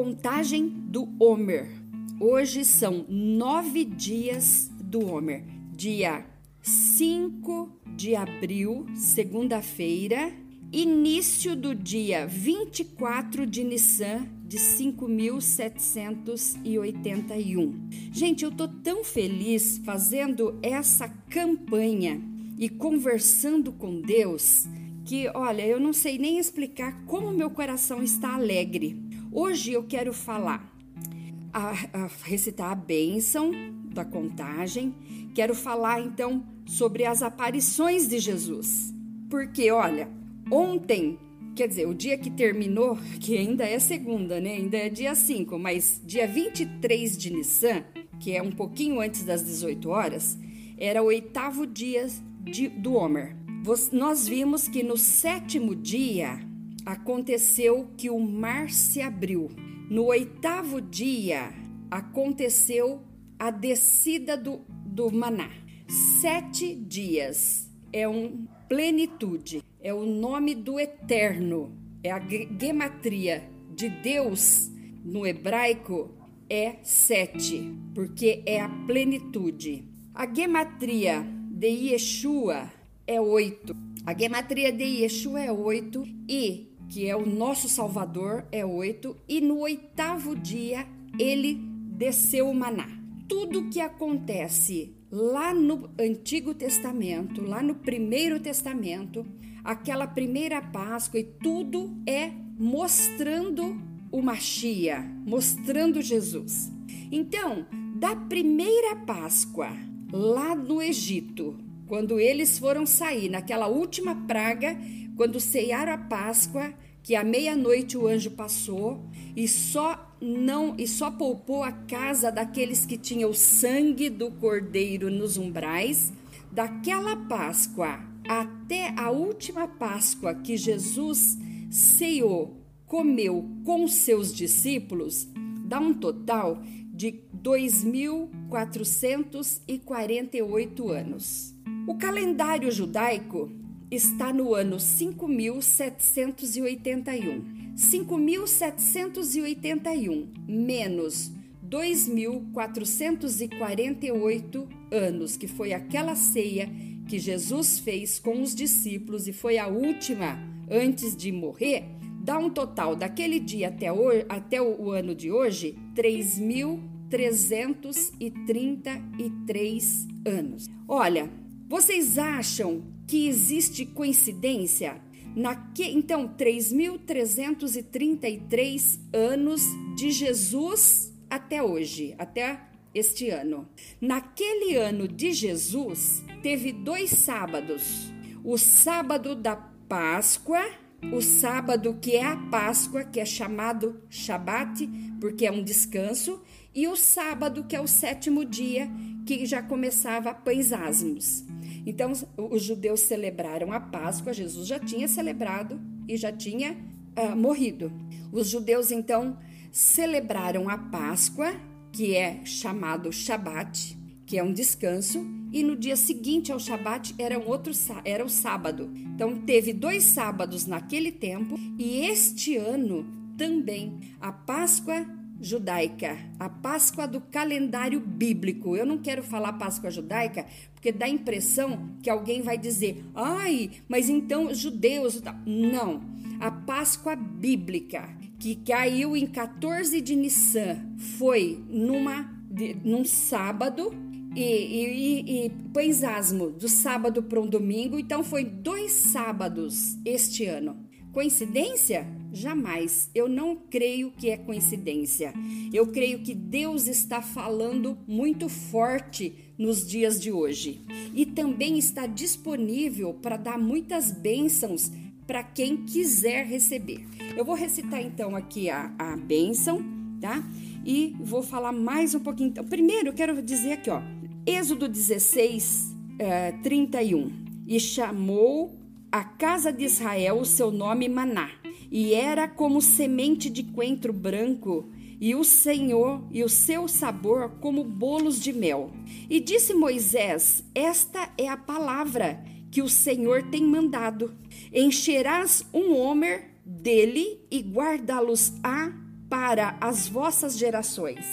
Contagem do Homer. Hoje são nove dias do Homer. Dia 5 de abril, segunda-feira, início do dia 24 de Nissan de 5781. Gente, eu tô tão feliz fazendo essa campanha e conversando com Deus que, olha, eu não sei nem explicar como meu coração está alegre. Hoje eu quero falar, a, a recitar a bênção da contagem, quero falar então sobre as aparições de Jesus. Porque, olha, ontem, quer dizer, o dia que terminou, que ainda é segunda, né? Ainda é dia 5, mas dia 23 de Nissan, que é um pouquinho antes das 18 horas, era o oitavo dia de, do Homer. Nós vimos que no sétimo dia aconteceu que o mar se abriu. No oitavo dia aconteceu a descida do, do maná. Sete dias é um plenitude, é o nome do eterno, é a gematria de Deus no hebraico é sete, porque é a plenitude. A gematria de Yeshua é oito. A gematria de Yeshua é oito e que é o nosso Salvador é oito e no oitavo dia ele desceu o maná. Tudo que acontece lá no Antigo Testamento, lá no Primeiro Testamento, aquela primeira Páscoa e tudo é mostrando o Machia, mostrando Jesus. Então, da primeira Páscoa lá no Egito, quando eles foram sair naquela última praga, quando ceiaram a Páscoa, que à meia-noite o anjo passou e só não e só poupou a casa daqueles que tinham o sangue do cordeiro nos umbrais, daquela Páscoa até a última Páscoa que Jesus ceiou, comeu com seus discípulos, dá um total de 2.448 anos. O calendário judaico está no ano 5781. 5.781 menos 2.448 anos, que foi aquela ceia que Jesus fez com os discípulos e foi a última antes de morrer, dá um total daquele dia até o, até o ano de hoje 3.333 anos. Olha, vocês acham que existe coincidência Naque, então, 3.333 anos de Jesus até hoje, até este ano. Naquele ano de Jesus, teve dois sábados: o sábado da Páscoa, o sábado que é a Páscoa, que é chamado Shabat, porque é um descanso, e o sábado que é o sétimo dia, que já começava pães asmos. Então, os judeus celebraram a Páscoa, Jesus já tinha celebrado e já tinha uh, morrido. Os judeus, então, celebraram a Páscoa, que é chamado Shabat, que é um descanso, e no dia seguinte ao Shabat era, um outro, era o sábado. Então, teve dois sábados naquele tempo, e este ano também a Páscoa judaica, a Páscoa do calendário bíblico. Eu não quero falar Páscoa judaica porque dá a impressão que alguém vai dizer, ai, mas então judeus. Não, a Páscoa bíblica, que caiu em 14 de Nissan, foi numa, num sábado e, e, e asmo do sábado para um domingo, então foi dois sábados este ano. Coincidência? Jamais. Eu não creio que é coincidência. Eu creio que Deus está falando muito forte nos dias de hoje e também está disponível para dar muitas bênçãos para quem quiser receber. Eu vou recitar então aqui a, a bênção, tá? E vou falar mais um pouquinho. Então, primeiro, eu quero dizer aqui, ó, Êxodo 16, é, 31. E chamou a casa de Israel o seu nome Maná e era como semente de coentro branco, e o Senhor e o seu sabor como bolos de mel. E disse Moisés: Esta é a palavra que o Senhor tem mandado. Encherás um homer dele e guardá-los-á para as vossas gerações,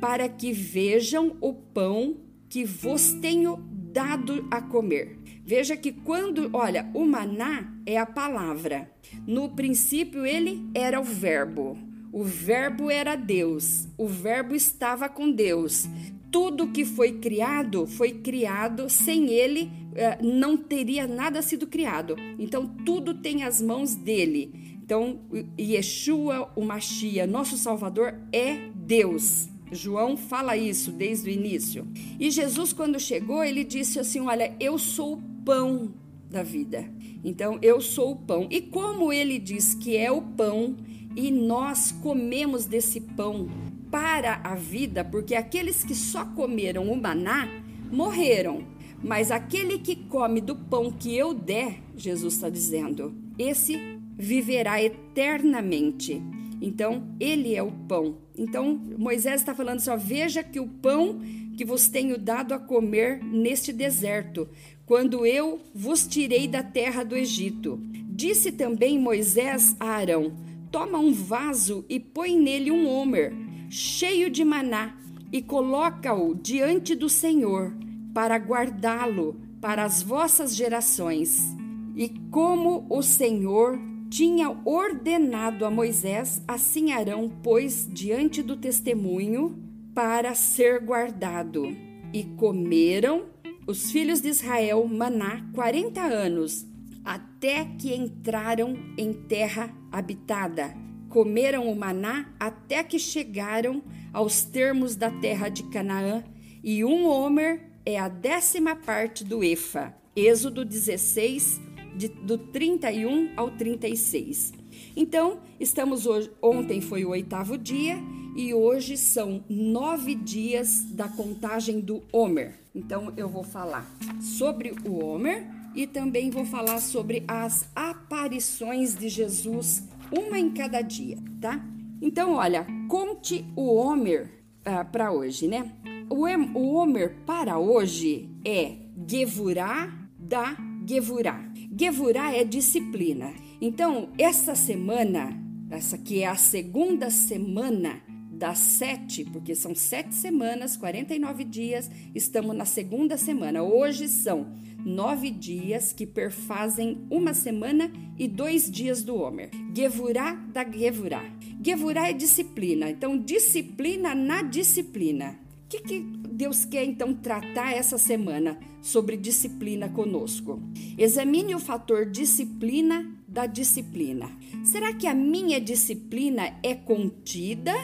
para que vejam o pão que vos tenho dado a comer. Veja que quando, olha, o maná é a palavra. No princípio ele era o verbo. O verbo era Deus. O verbo estava com Deus. Tudo que foi criado foi criado sem ele eh, não teria nada sido criado. Então tudo tem as mãos dele. Então, Yeshua, o Machia, nosso Salvador, é Deus. João fala isso desde o início. E Jesus, quando chegou, ele disse assim: Olha, eu sou o pão da vida. Então, eu sou o pão. E como ele diz que é o pão, e nós comemos desse pão para a vida, porque aqueles que só comeram o maná morreram. Mas aquele que come do pão que eu der, Jesus está dizendo, esse viverá eternamente. Então, ele é o pão. Então, Moisés está falando assim: ó, veja que o pão que vos tenho dado a comer neste deserto, quando eu vos tirei da terra do Egito. Disse também Moisés a Arão: Toma um vaso e põe nele um homer, cheio de maná, e coloca-o diante do Senhor, para guardá-lo para as vossas gerações. E como o Senhor tinha ordenado a Moisés, assim Arão pôs diante do testemunho para ser guardado. E comeram os filhos de Israel maná quarenta anos, até que entraram em terra habitada. Comeram o maná até que chegaram aos termos da terra de Canaã, e um homer é a décima parte do efa. Êxodo 16, de, do 31 ao 36. Então, estamos hoje. Ontem foi o oitavo dia e hoje são nove dias da contagem do Homer. Então, eu vou falar sobre o Homer e também vou falar sobre as aparições de Jesus, uma em cada dia, tá? Então, olha, conte o Homer ah, para hoje, né? O, o Homer para hoje é Gevurá da Gevurá. Gevurá é disciplina. Então, essa semana, essa que é a segunda semana das sete, porque são sete semanas, 49 dias, estamos na segunda semana. Hoje são nove dias que perfazem uma semana e dois dias do Homer. Gevurá da Gevurá. Gevurá é disciplina, então disciplina na disciplina. O que, que Deus quer então tratar essa semana sobre disciplina conosco. Examine o fator disciplina da disciplina. Será que a minha disciplina é contida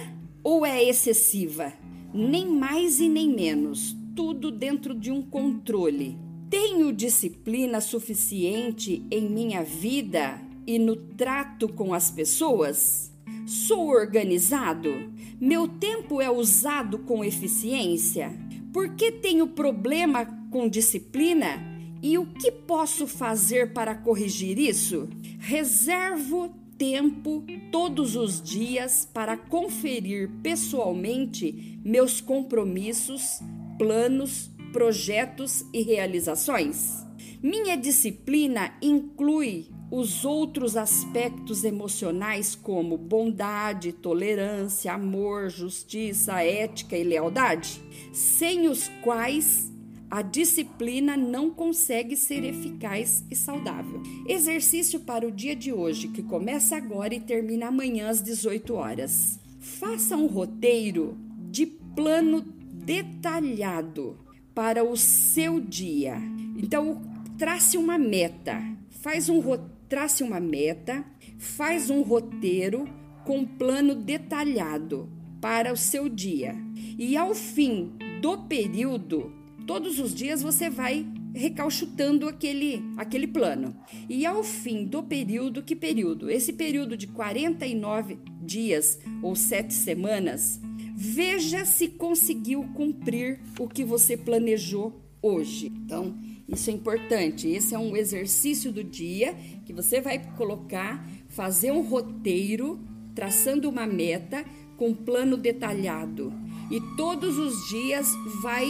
ou é excessiva? Nem mais e nem menos, tudo dentro de um controle. Tenho disciplina suficiente em minha vida e no trato com as pessoas? Sou organizado? Meu tempo é usado com eficiência? Por que tenho problema com disciplina? E o que posso fazer para corrigir isso? Reservo tempo todos os dias para conferir pessoalmente meus compromissos, planos, projetos e realizações. Minha disciplina inclui os outros aspectos emocionais, como bondade, tolerância, amor, justiça, ética e lealdade, sem os quais a disciplina não consegue ser eficaz e saudável. Exercício para o dia de hoje, que começa agora e termina amanhã às 18 horas. Faça um roteiro de plano detalhado para o seu dia. Então, trace uma meta. Faz um roteiro trace uma meta, faz um roteiro com plano detalhado para o seu dia. E ao fim do período, todos os dias você vai recalchutando aquele, aquele plano. E ao fim do período, que período? Esse período de 49 dias ou 7 semanas, veja se conseguiu cumprir o que você planejou hoje. Então, isso é importante. Esse é um exercício do dia que você vai colocar, fazer um roteiro, traçando uma meta com plano detalhado. E todos os dias vai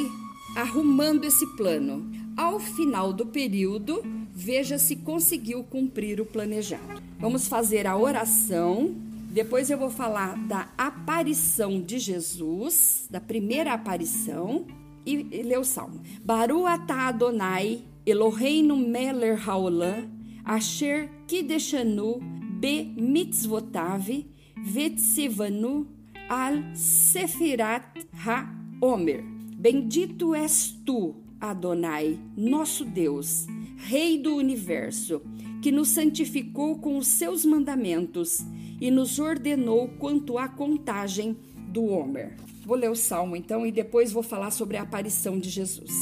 arrumando esse plano. Ao final do período, veja se conseguiu cumprir o planejado. Vamos fazer a oração Depois eu vou falar da aparição de Jesus, da primeira aparição, e, e ler o salmo. Baru atah Adonai, Eloheinu meler haolam, asher kideshanu be mitzvotav, vetsivanu al sefirat ha-omer. Bendito és tu, Adonai, nosso Deus, Rei do universo, que nos santificou com os seus mandamentos e nos ordenou quanto à contagem do Homer. Vou ler o salmo então e depois vou falar sobre a aparição de Jesus.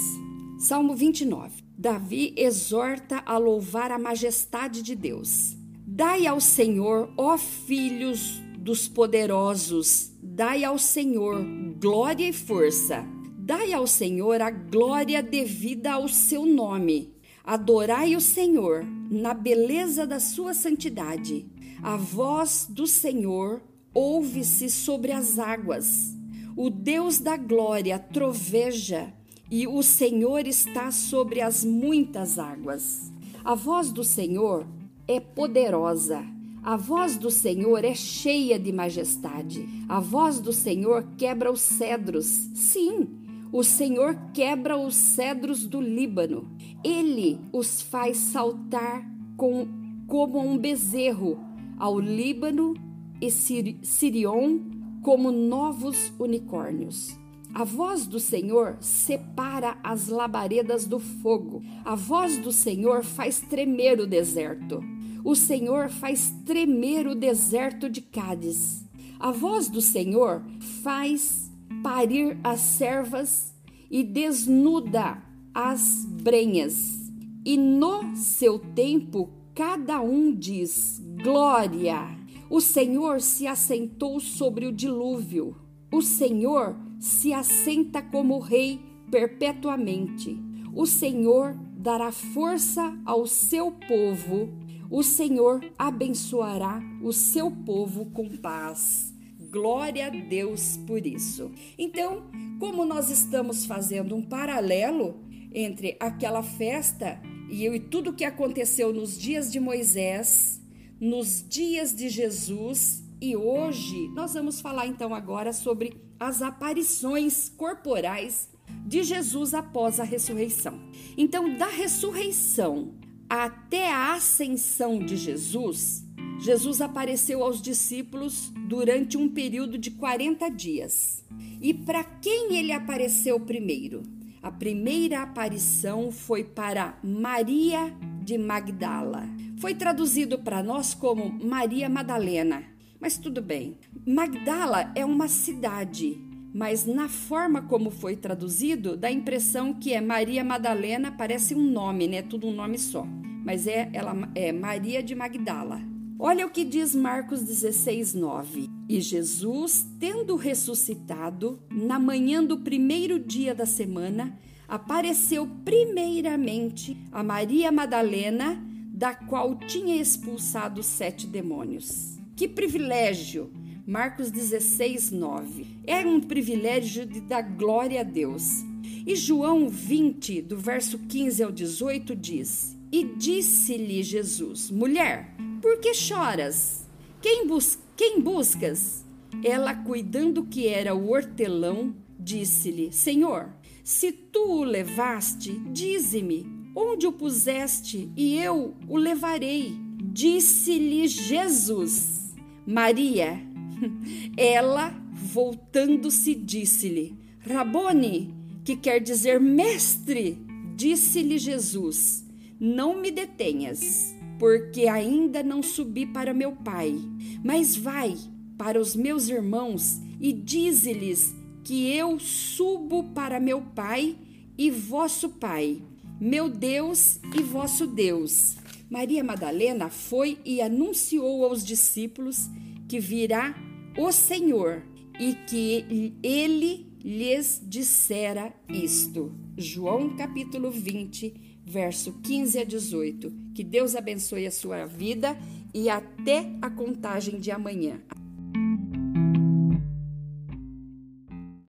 Salmo 29. Davi exorta a louvar a majestade de Deus. Dai ao Senhor, ó filhos dos poderosos, dai ao Senhor glória e força. Dai ao Senhor a glória devida ao seu nome. Adorai o Senhor na beleza da sua santidade. A voz do Senhor ouve-se sobre as águas. O Deus da glória troveja e o Senhor está sobre as muitas águas. A voz do Senhor é poderosa. A voz do Senhor é cheia de majestade. A voz do Senhor quebra os cedros. Sim, o Senhor quebra os cedros do Líbano. Ele os faz saltar com, como um bezerro ao Líbano e Sirion como novos unicórnios. A voz do Senhor separa as labaredas do fogo. A voz do Senhor faz tremer o deserto. O Senhor faz tremer o deserto de Cádiz. A voz do Senhor faz parir as servas e desnuda as brenhas. E no seu tempo, cada um diz: Glória! O Senhor se assentou sobre o dilúvio. O Senhor se assenta como rei perpetuamente. O Senhor dará força ao seu povo. O Senhor abençoará o seu povo com paz. Glória a Deus por isso. Então, como nós estamos fazendo um paralelo entre aquela festa e, e tudo que aconteceu nos dias de Moisés, nos dias de Jesus e hoje, nós vamos falar então agora sobre as aparições corporais de Jesus após a ressurreição. Então, da ressurreição até a ascensão de Jesus, Jesus apareceu aos discípulos durante um período de 40 dias. E para quem ele apareceu primeiro? A primeira aparição foi para Maria de Magdala. Foi traduzido para nós como Maria Madalena. Mas tudo bem. Magdala é uma cidade, mas na forma como foi traduzido, dá a impressão que é Maria Madalena, parece um nome, né? Tudo um nome só. Mas é ela é Maria de Magdala. Olha o que diz Marcos 16, 9. E Jesus, tendo ressuscitado, na manhã do primeiro dia da semana, apareceu primeiramente a Maria Madalena, da qual tinha expulsado sete demônios. Que privilégio! Marcos 16, 9. É um privilégio de dar glória a Deus. E João 20, do verso 15 ao 18, diz: E disse-lhe Jesus: Mulher, por que choras? Quem, bus quem buscas? Ela, cuidando que era o hortelão, disse-lhe: Senhor, se tu o levaste, dize-me onde o puseste, e eu o levarei. Disse-lhe Jesus: Maria. Ela, voltando-se, disse-lhe: Rabone, que quer dizer mestre. Disse-lhe Jesus: Não me detenhas porque ainda não subi para meu pai. Mas vai para os meus irmãos e dize-lhes que eu subo para meu pai e vosso pai, meu Deus e vosso Deus. Maria Madalena foi e anunciou aos discípulos que virá o Senhor e que ele lhes dissera isto. João capítulo 20, verso 15 a 18. Que Deus abençoe a sua vida e até a contagem de amanhã.